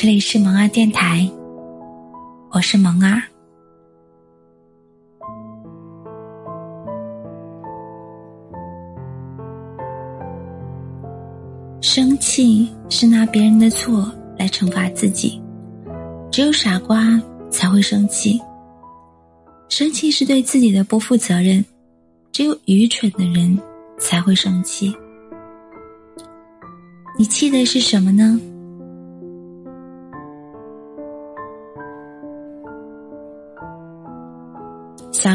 这里是萌儿电台，我是萌儿。生气是拿别人的错来惩罚自己，只有傻瓜才会生气。生气是对自己的不负责任，只有愚蠢的人才会生气。你气的是什么呢？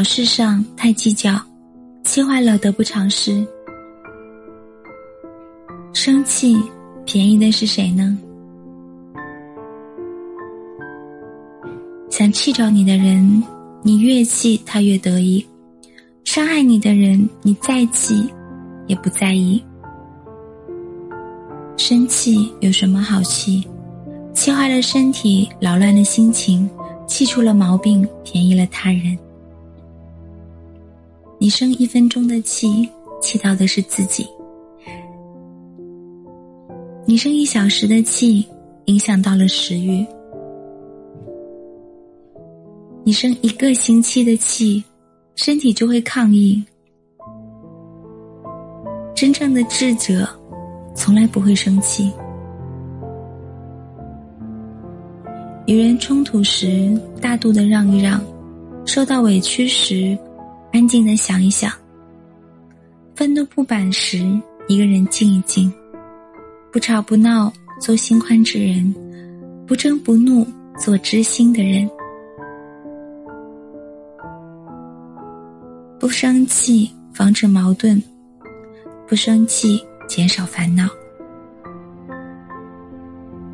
事上太计较，气坏了得不偿失。生气便宜的是谁呢？想气着你的人，你越气他越得意；伤害你的人，你再气也不在意。生气有什么好气？气坏了身体，扰乱了心情，气出了毛病，便宜了他人。你生一分钟的气，气到的是自己；你生一小时的气，影响到了食欲；你生一个星期的气，身体就会抗议。真正的智者，从来不会生气。与人冲突时，大度的让一让；受到委屈时，安静的想一想，愤怒不满时，一个人静一静，不吵不闹，做心宽之人；不争不怒，做知心的人。不生气，防止矛盾；不生气，减少烦恼；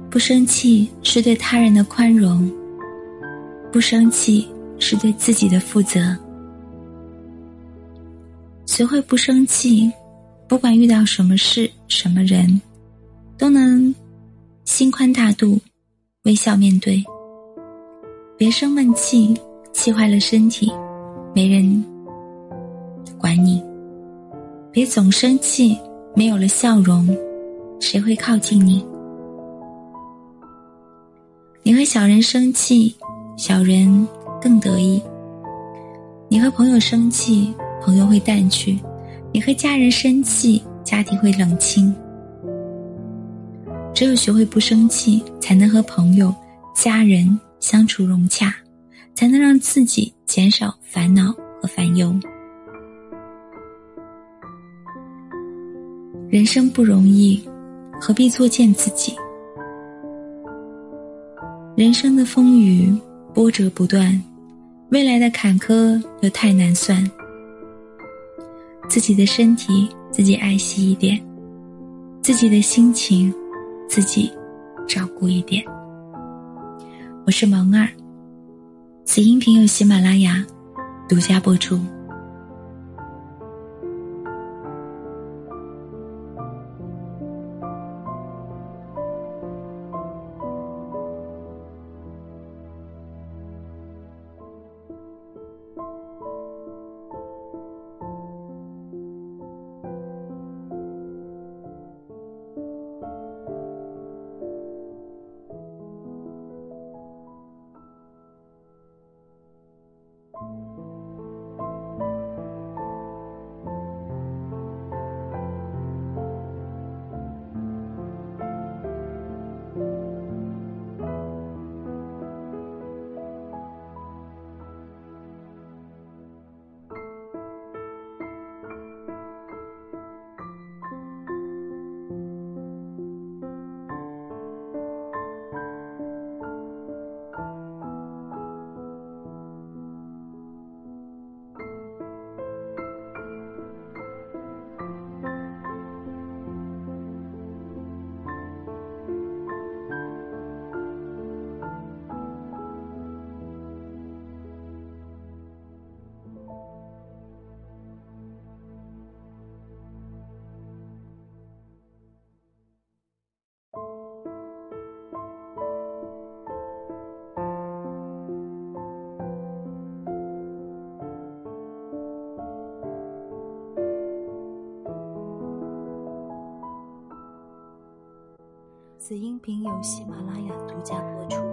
不生气是对他人的宽容；不生气是对自己的负责。学会不生气，不管遇到什么事、什么人，都能心宽大度，微笑面对。别生闷气，气坏了身体，没人管你；别总生气，没有了笑容，谁会靠近你？你和小人生气，小人更得意；你和朋友生气。朋友会淡去，你和家人生气，家庭会冷清。只有学会不生气，才能和朋友、家人相处融洽，才能让自己减少烦恼和烦忧。人生不容易，何必作践自己？人生的风雨波折不断，未来的坎坷又太难算。自己的身体自己爱惜一点，自己的心情自己照顾一点。我是萌儿，此音频由喜马拉雅独家播出。此音频由喜马拉雅独家播出。